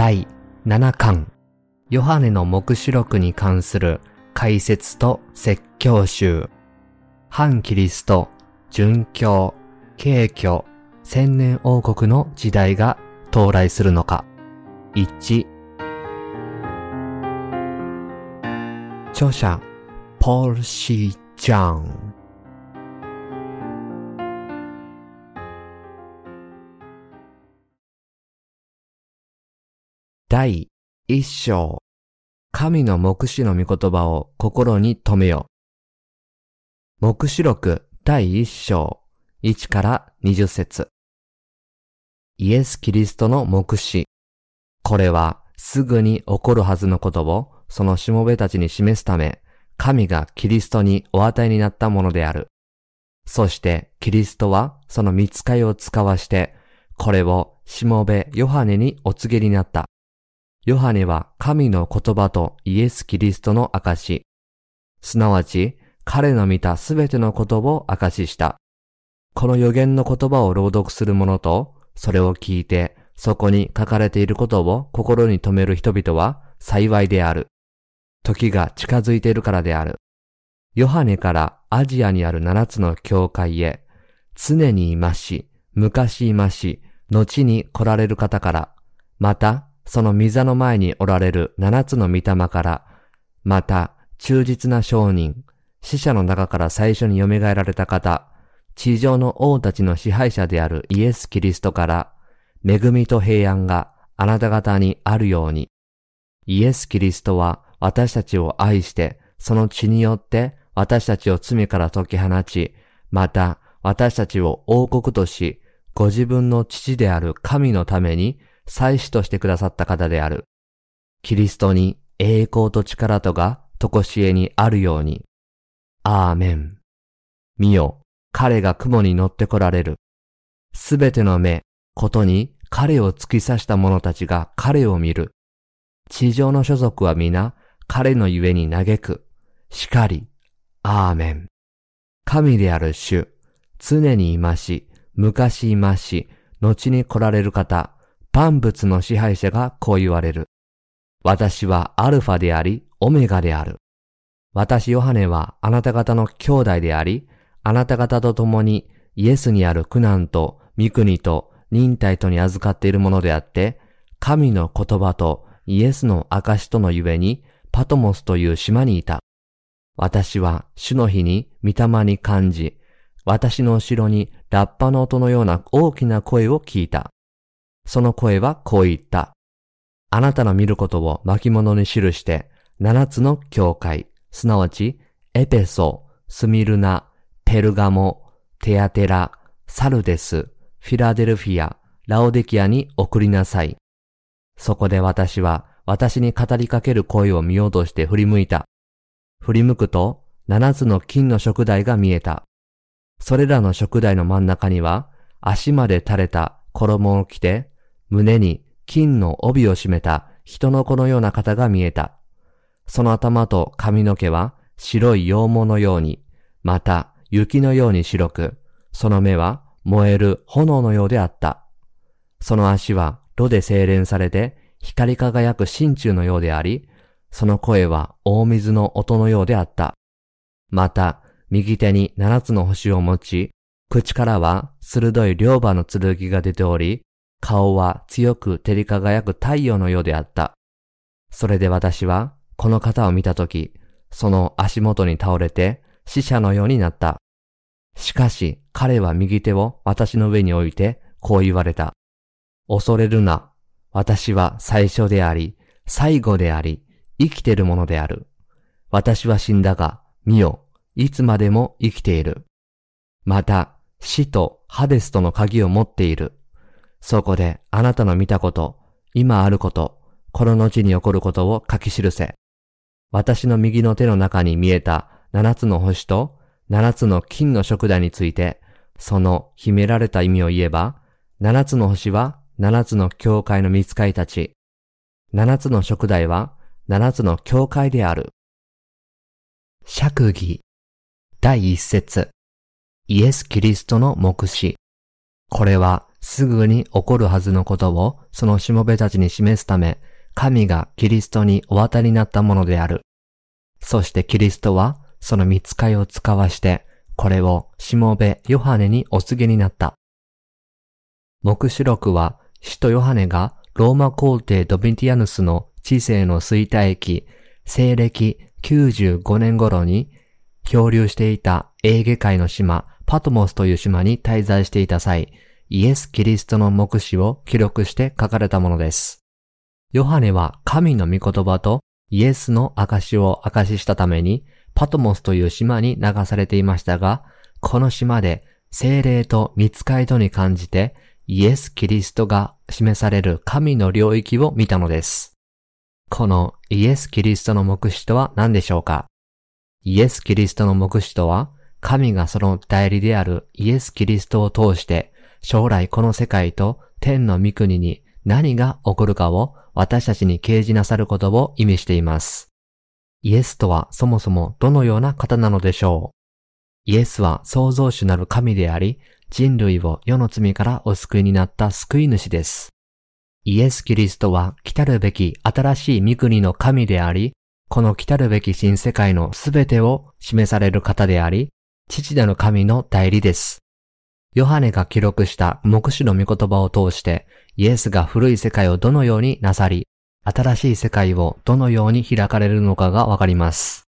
第7巻。ヨハネの目視録に関する解説と説教集。反キリスト、殉教、敬虚、千年王国の時代が到来するのか。1著者、ポール・シー・ジャン。第一章。神の目視の御言葉を心に留めよ。目視録第一章。1から20節イエス・キリストの目視。これはすぐに起こるはずのことをそのしもべたちに示すため、神がキリストにお与えになったものである。そしてキリストはその見つかいを使わして、これをしもべヨハネにお告げになった。ヨハネは神の言葉とイエス・キリストの証。すなわち、彼の見たすべてのことを証しした。この予言の言葉を朗読する者と、それを聞いて、そこに書かれていることを心に留める人々は幸いである。時が近づいているからである。ヨハネからアジアにある七つの教会へ、常にいまし、昔いまし、後に来られる方から、またその御座の前におられる七つの御霊から、また、忠実な商人、死者の中から最初に蘇られた方、地上の王たちの支配者であるイエス・キリストから、恵みと平安があなた方にあるように。イエス・キリストは私たちを愛して、その血によって私たちを罪から解き放ち、また私たちを王国とし、ご自分の父である神のために祭司としてくださった方である。キリストに栄光と力とがとこしえにあるように。アーメン。見よ、彼が雲に乗って来られる。すべての目、ことに彼を突き刺した者たちが彼を見る。地上の所属は皆彼のゆえに嘆く。しかり。アーメン。神である主、常にいまし、昔いまし、後に来られる方、万物の支配者がこう言われる。私はアルファであり、オメガである。私ヨハネはあなた方の兄弟であり、あなた方と共にイエスにある苦難と御国と忍耐とに預かっているものであって、神の言葉とイエスの証とのゆえにパトモスという島にいた。私は主の日に御霊に感じ、私の後ろにラッパの音のような大きな声を聞いた。その声はこう言った。あなたの見ることを巻物に記して、七つの教会、すなわち、エペソ、スミルナ、ペルガモ、テアテラ、サルデス、フィラデルフィア、ラオデキアに送りなさい。そこで私は私に語りかける声を見ようとして振り向いた。振り向くと、七つの金の食台が見えた。それらの食台の真ん中には、足まで垂れた衣を着て、胸に金の帯を締めた人の子のような方が見えた。その頭と髪の毛は白い羊毛のように、また雪のように白く、その目は燃える炎のようであった。その足は炉で精錬されて光り輝く真鍮のようであり、その声は大水の音のようであった。また、右手に七つの星を持ち、口からは鋭い両刃の剣が出ており、顔は強く照り輝く太陽のようであった。それで私は、この方を見たとき、その足元に倒れて死者のようになった。しかし彼は右手を私の上に置いてこう言われた。恐れるな。私は最初であり、最後であり、生きているものである。私は死んだが、見よ、いつまでも生きている。また、死とハデスとの鍵を持っている。そこであなたの見たこと、今あること、この後に起こることを書き記せ。私の右の手の中に見えた七つの星と七つの金の食台について、その秘められた意味を言えば、七つの星は七つの教会の見つかいたち、七つの食台は七つの教会である。釈義第一節イエス・キリストの目視。これはすぐに起こるはずのことをそのしもべたちに示すため、神がキリストにお渡りになったものである。そしてキリストはその見つかいを使わして、これをしもべヨハネにお告げになった。目視録は、使徒ヨハネがローマ皇帝ドビンティアヌスの知性の衰退期、西暦95年頃に漂流していたエーゲ海の島パトモスという島に滞在していた際、イエス・キリストの目視を記録して書かれたものです。ヨハネは神の御言葉とイエスの証を証ししたために、パトモスという島に流されていましたが、この島で精霊と見つかいとに感じて、イエス・キリストが示される神の領域を見たのです。このイエス・キリストの目視とは何でしょうか？イエス・キリストの目視とは、神がその代理であるイエス・キリストを通して、将来この世界と天の御国に何が起こるかを私たちに掲示なさることを意味しています。イエスとはそもそもどのような方なのでしょうイエスは創造主なる神であり、人類を世の罪からお救いになった救い主です。イエス・キリストは来たるべき新しい御国の神であり、この来たるべき新世界のすべてを示される方であり、父なる神の代理です。ヨハネが記録した目視の御言葉を通して、イエスが古い世界をどのようになさり、新しい世界をどのように開かれるのかがわかります。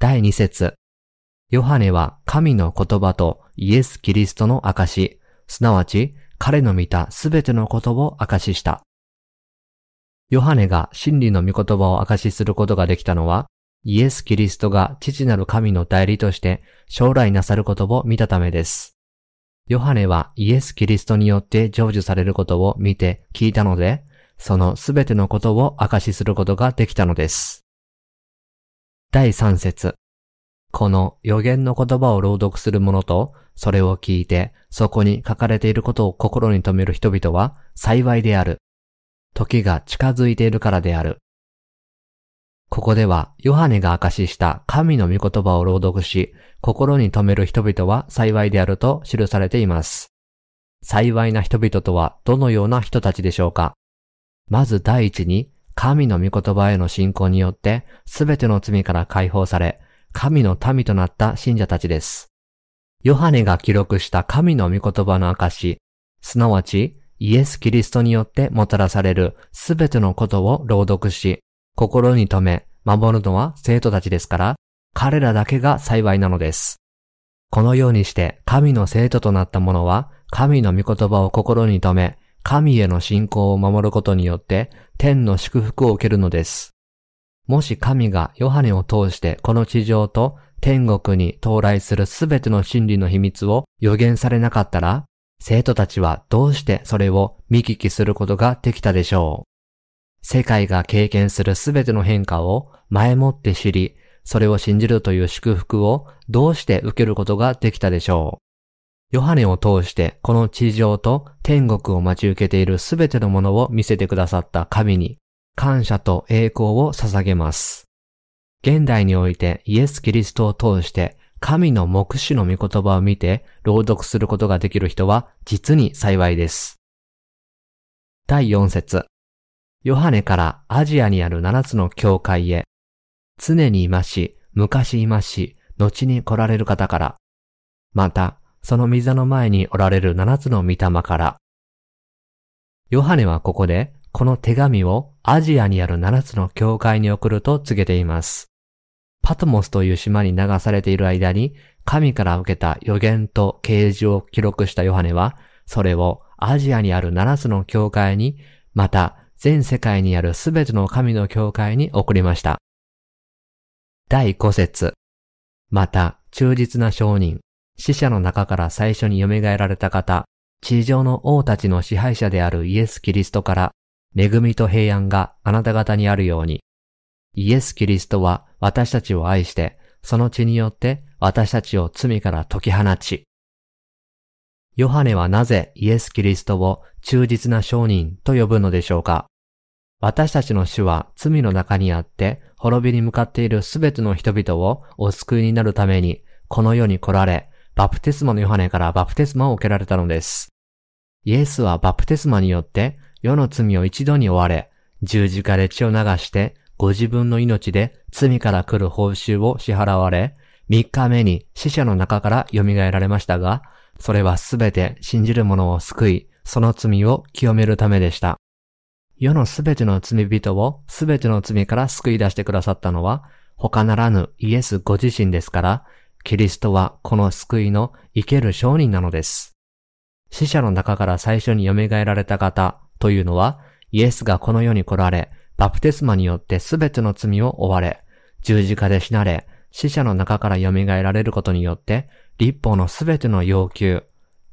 第2節ヨハネは神の言葉とイエス・キリストの証、すなわち彼の見たすべてのことを証しした。ヨハネが真理の御言葉を証しすることができたのは、イエス・キリストが父なる神の代理として将来なさることを見たためです。ヨハネはイエス・キリストによって成就されることを見て聞いたので、そのすべてのことを証しすることができたのです。第3節この予言の言葉を朗読する者と、それを聞いて、そこに書かれていることを心に留める人々は幸いである。時が近づいているからである。ここでは、ヨハネが明かしした神の御言葉を朗読し、心に留める人々は幸いであると記されています。幸いな人々とはどのような人たちでしょうか？まず第一に、神の御言葉への信仰によって、すべての罪から解放され、神の民となった信者たちです。ヨハネが記録した神の御言葉の証、すなわちイエス・キリストによってもたらされるすべてのことを朗読し、心に留め、守るのは生徒たちですから、彼らだけが幸いなのです。このようにして神の生徒となった者は、神の御言葉を心に留め、神への信仰を守ることによって天の祝福を受けるのです。もし神がヨハネを通してこの地上と天国に到来するすべての真理の秘密を予言されなかったら、生徒たちはどうしてそれを見聞きすることができたでしょう。世界が経験するすべての変化を前もって知り、それを信じるという祝福をどうして受けることができたでしょう？ヨハネを通してこの地上と天国を待ち受けているすべてのものを見せてくださった神に感謝と栄光を捧げます。現代においてイエス・キリストを通して神の目視の御言葉を見て朗読することができる人は実に幸いです。第4節ヨハネからアジアにある7つの教会へ、常にいまし、昔いまし、後に来られる方から、また、その溝の前におられる7つの御霊から、ヨハネはここでこの手紙をアジアにある7つの教会に送ると告げています。パトモスという島に流されている間に、神から受けた予言と啓示を記録したヨハネは、それをアジアにある7つの教会に、また全世界にあるすべての神の教会に送りました。第5節。また、忠実な証人、死者の中から最初に蘇られた方、地上の王たちの支配者であるイエス・キリストから。恵みと平安があなた方にあるように、イエス・キリストは私たちを愛して、その血によって私たちを罪から解き放ち、ヨハネはなぜイエス・キリストを忠実な証人と呼ぶのでしょうか？私たちの主は罪の中にあって滅びに向かっているすべての人々をお救いになるためにこの世に来られ、バプテスマのヨハネからバプテスマを受けられたのです。イエスはバプテスマによって世の罪を一度に追われ、十字架で血を流してご自分の命で罪から来る報酬を支払われ、三日目に死者の中から蘇られましたが、それはすべて信じる者を救い、その罪を清めるためでした。世のすべての罪人をすべての罪から救い出してくださったのは、他ならぬイエスご自身ですから、キリストはこの救いの生ける証人なのです。死者の中から最初に蘇られた方というのは、イエスがこの世に来られ、バプテスマによってすべての罪を負われ、十字架で死なれ、死者の中から蘇られることによって、立法のすべての要求、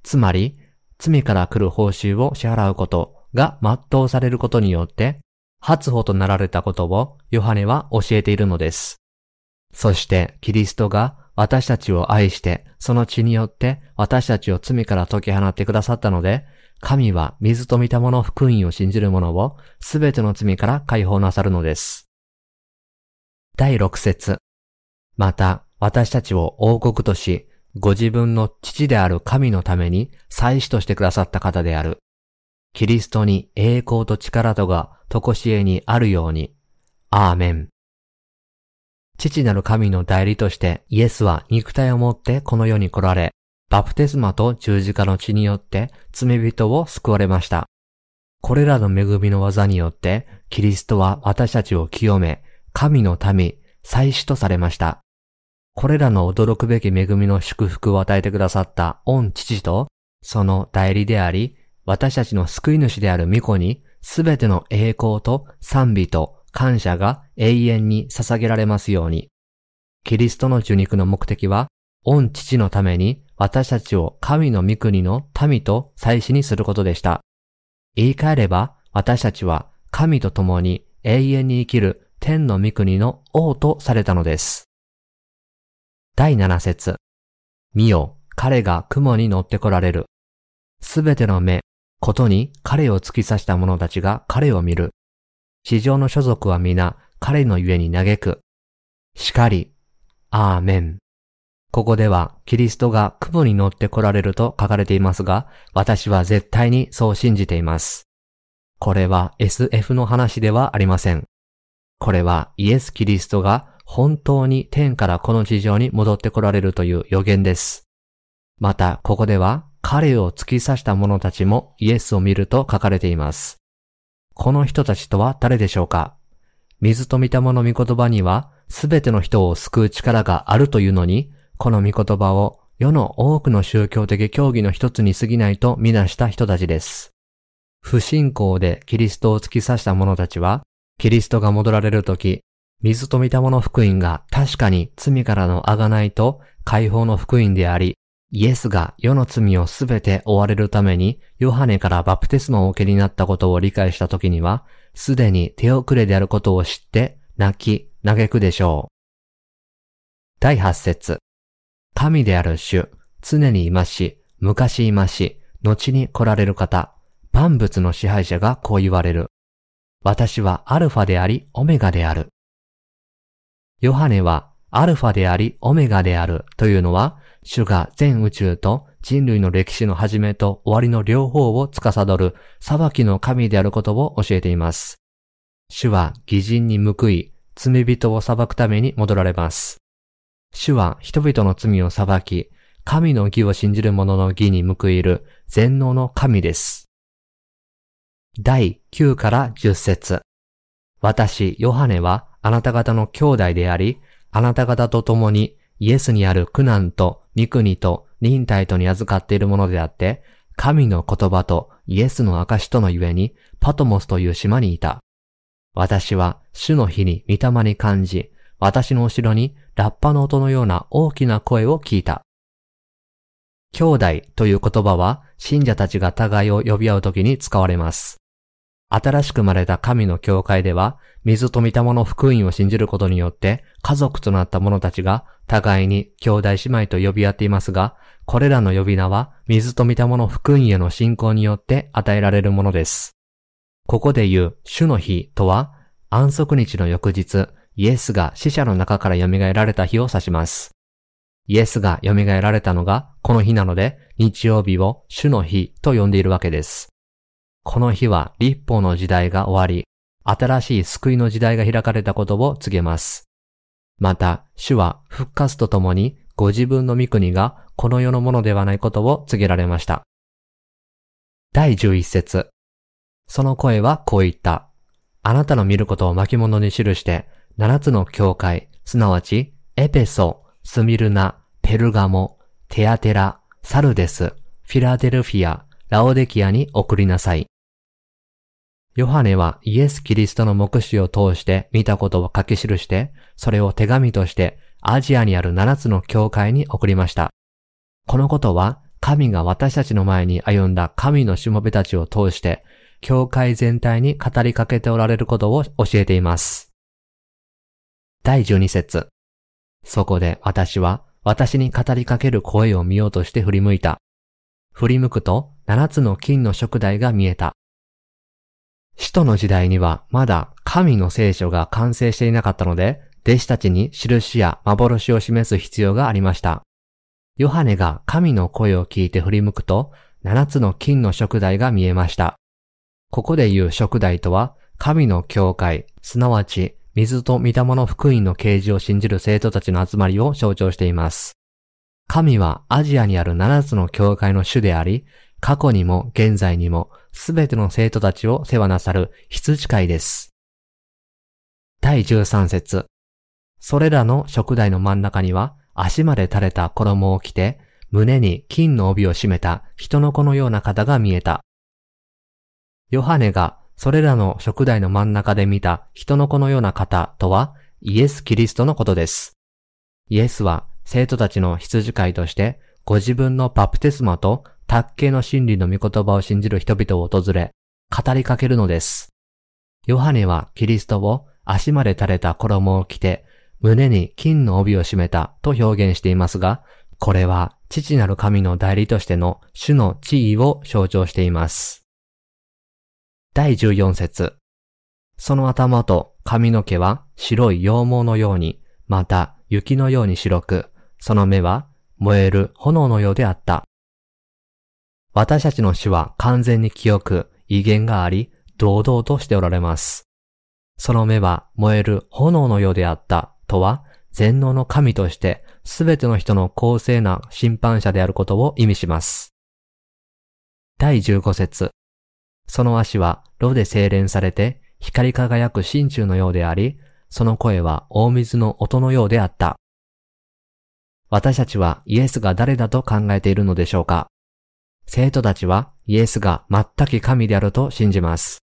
つまり、罪から来る報酬を支払うことが全うされることによって、初歩となられたことをヨハネは教えているのです。そしてキリストが私たちを愛して、その血によって私たちを罪から解き放ってくださったので、神は水と見たもの福音を信じる者をすべての罪から解放なさるのです。第六節。また、私たちを王国とし、ご自分の父である神のために祭司としてくださった方である。キリストに栄光と力とがとこしえにあるように。アーメン。父なる神の代理としてイエスは肉体を持ってこの世に来られ、バプテスマと十字架の血によって罪人を救われました。これらの恵みの技によってキリストは私たちを清め、神の民、祭司とされました。これらの驚くべき恵みの祝福を与えてくださった御父と、その代理であり、私たちの救い主である御子に、すべての栄光と賛美と感謝が永遠に捧げられますように。キリストの受肉の目的は、御父のために私たちを神の御国の民と祭司にすることでした。言い換えれば、私たちは神と共に永遠に生きる天の御国の王とされたのです。第7節見よ、彼が雲に乗って来られる。すべての目、ことに彼を突き刺した者たちが彼を見る。地上の所属は皆彼のゆえに嘆く。しかり、アーメン。ここではキリストが雲に乗って来られると書かれていますが、私は絶対にそう信じています。これは SF の話ではありません。これはイエス・キリストが本当に天からこの地上に戻って来られるという予言です。また、ここでは彼を突き刺した者たちもイエスを見ると書かれています。この人たちとは誰でしょうか？水と見た者御言葉には、すべての人を救う力があるというのに、この御言葉を世の多くの宗教的教義の一つに過ぎないとみなした人たちです。不信仰でキリストを突き刺した者たちは、キリストが戻られるとき、水と見たもの福音が確かに罪からの贖いと解放の福音であり、イエスが世の罪をすべて追われるために、ヨハネからバプテスマを受けになったことを理解したときには、すでに手遅れであることを知って、泣き、嘆くでしょう。第八節。神である主、常にいまし、昔いまし、後に来られる方、万物の支配者がこう言われる。私はアルファであり、オメガである。ヨハネはアルファでありオメガであるというのは、主が全宇宙と人類の歴史の始めと終わりの両方を司る裁きの神であることを教えています。主は偽人に報い、罪人を裁くために戻られます。主は人々の罪を裁き、神の義を信じる者の義に報いる全能の神です。第9から10節私、ヨハネはあなた方の兄弟であり、あなた方と共にイエスにある苦難と御国と忍耐とに預かっているものであって、神の言葉とイエスの証とのゆえにパトモスという島にいた。私は主の日に御霊に感じ、私の後ろにラッパの音のような大きな声を聞いた。兄弟という言葉は信者たちが互いを呼び合うときに使われます。新しく生まれた神の教会では、水と御霊の福音を信じることによって、家族となった者たちが互いに兄弟姉妹と呼び合っていますが、これらの呼び名は、水と御霊の福音への信仰によって与えられるものです。ここで言う、主の日とは、安息日の翌日、イエスが死者の中から蘇られた日を指します。イエスが蘇られたのがこの日なので、日曜日を主の日と呼んでいるわけです。この日は立法の時代が終わり、新しい救いの時代が開かれたことを告げます。また、主は復活とともにご自分の御国がこの世のものではないことを告げられました。第11節その声はこう言った。あなたの見ることを巻物に記して、七つの教会、すなわち、エペソ、スミルナ、ペルガモ、テアテラ、サルデス、フィラデルフィア、ラオデキアに送りなさい。ヨハネはイエス・キリストの目視を通して見たことを書き記して、それを手紙としてアジアにある七つの教会に送りました。このことは、神が私たちの前に歩んだ神のしもべたちを通して、教会全体に語りかけておられることを教えています。第12節そこで私は私に語りかける声を見ようとして振り向いた。振り向くと七つの金の食台が見えた。使徒の時代にはまだ神の聖書が完成していなかったので、弟子たちに印や幻を示す必要がありました。ヨハネが神の声を聞いて振り向くと、七つの金の食台が見えました。ここで言う食台とは、神の教会、すなわち水と御霊の福音の啓示を信じる生徒たちの集まりを象徴しています。神はアジアにある七つの教会の主であり、過去にも現在にもすべての生徒たちを世話なさる羊飼いです。第13節それらの食台の真ん中には足まで垂れた衣を着て、胸に金の帯を締めた人の子のような方が見えた。ヨハネがそれらの食台の真ん中で見た人の子のような方とはイエス・キリストのことです。イエスは生徒たちの羊飼いとしてご自分のバプテスマと卓形の真理の御言葉を信じる人々を訪れ、語りかけるのです。ヨハネはキリストを足まで垂れた衣を着て、胸に金の帯を締めたと表現していますが、これは父なる神の代理としての主の地位を象徴しています。第14節その頭と髪の毛は白い羊毛のように、また雪のように白く、その目は燃える炎のようであった。私たちの死は完全に清く、威厳があり、堂々としておられます。その目は燃える炎のようであったとは、全能の神としてすべての人の公正な審判者であることを意味します。第15節その足は炉で精錬されて光り輝く真鍮のようであり、その声は大水の音のようであった。私たちはイエスが誰だと考えているのでしょうか？生徒たちはイエスが全く神であると信じます。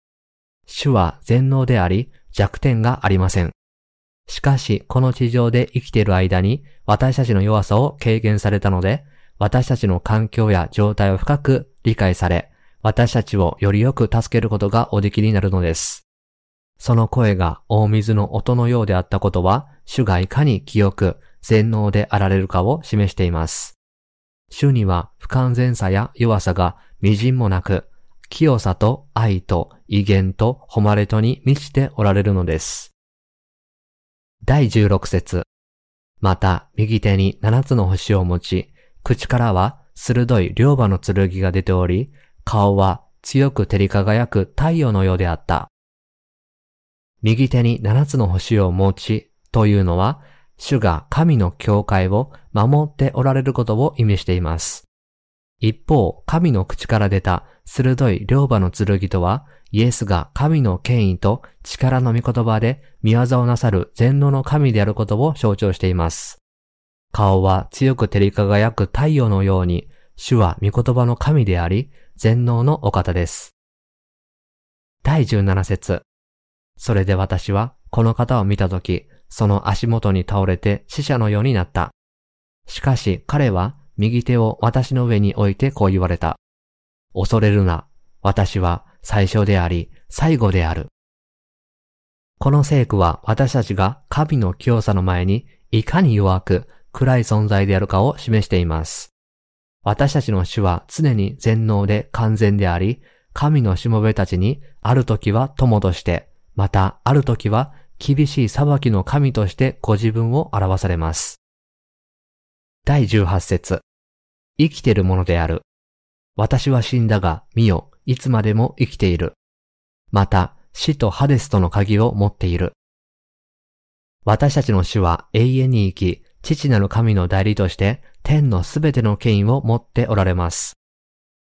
主は全能であり弱点がありません。しかし、この地上で生きている間に私たちの弱さを軽減されたので、私たちの環境や状態を深く理解され、私たちをよりよく助けることがおできになるのです。その声が大水の音のようであったことは、主がいかに清く、全能であられるかを示しています。主には不完全さや弱さが微塵もなく、清さと愛と威厳と誉れとに満ちておられるのです。第16節また、右手に七つの星を持ち、口からは鋭い両刃の剣が出ており、顔は強く照り輝く太陽のようであった。右手に七つの星を持ちというのは、主が神の教会を守っておられることを意味しています。一方、神の口から出た鋭い両刃の剣とは、イエスが神の権威と力の御言葉で見業をなさる全能の神であることを象徴しています。顔は強く照り輝く太陽のように、主は御言葉の神であり、全能のお方です。第17節それで私はこの方を見たとき、その足元に倒れて死者のようになった。しかし彼は右手を私の上に置いてこう言われた。恐れるな。私は最初であり、最後である。この聖句は私たちが神の清さの前にいかに弱く暗い存在であるかを示しています。私たちの主は常に全能で完全であり、神のしもべたちにある時は友として、またある時は厳しい裁きの神としてご自分を表されます。第18節生きてるものである。私は死んだが、見よ、いつまでも生きている。また、死とハデスとの鍵を持っている。私たちの主は永遠に生き、父なる神の代理として天のすべての権威を持っておられます。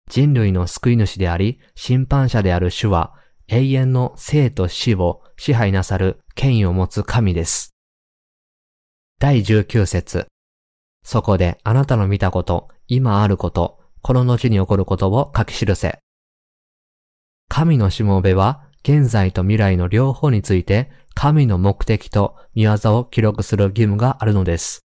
人類の救い主であり、審判者である主は、永遠の生と死を支配なさる権威を持つ神です。第19節そこであなたの見たこと、今あること、この後に起こることを書き記せ。神のしもべは、現在と未来の両方について、神の目的と見業を記録する義務があるのです。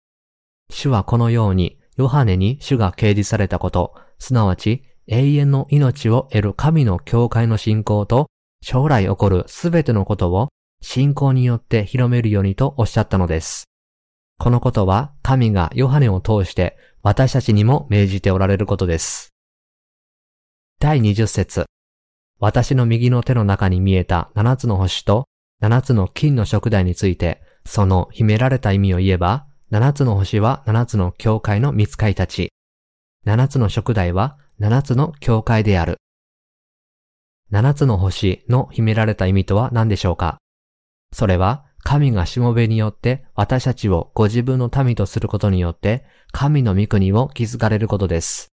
主はこのように、ヨハネに主が掲示されたこと、すなわち永遠の命を得る神の教会の信仰と、将来起こるすべてのことを信仰によって広めるようにとおっしゃったのです。このことは神がヨハネを通して私たちにも命じておられることです。第20節私の右の手の中に見えた七つの星と七つの金の食台について、その秘められた意味を言えば、七つの星は七つの教会の見つかいたち。七つの食台は七つの教会である。七つの星の秘められた意味とは何でしょうか？それは、神がしもべによって私たちをご自分の民とすることによって、神の御国を築かれることです。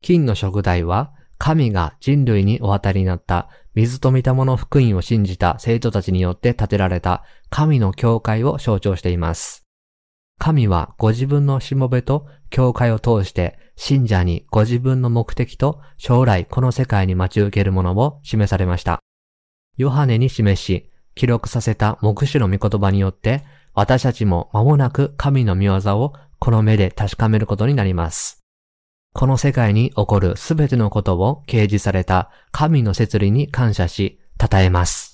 金の食台は、神が人類にお渡りになった水と見たもの福音を信じた生徒たちによって建てられた神の教会を象徴しています。神はご自分のしもべと教会を通して信者にご自分の目的と将来この世界に待ち受けるものを示されました。ヨハネに示し、記録させた目視の御言葉によって私たちも間もなく神の御業をこの目で確かめることになります。この世界に起こるすべてのことを掲示された神の摂理に感謝し、称えます。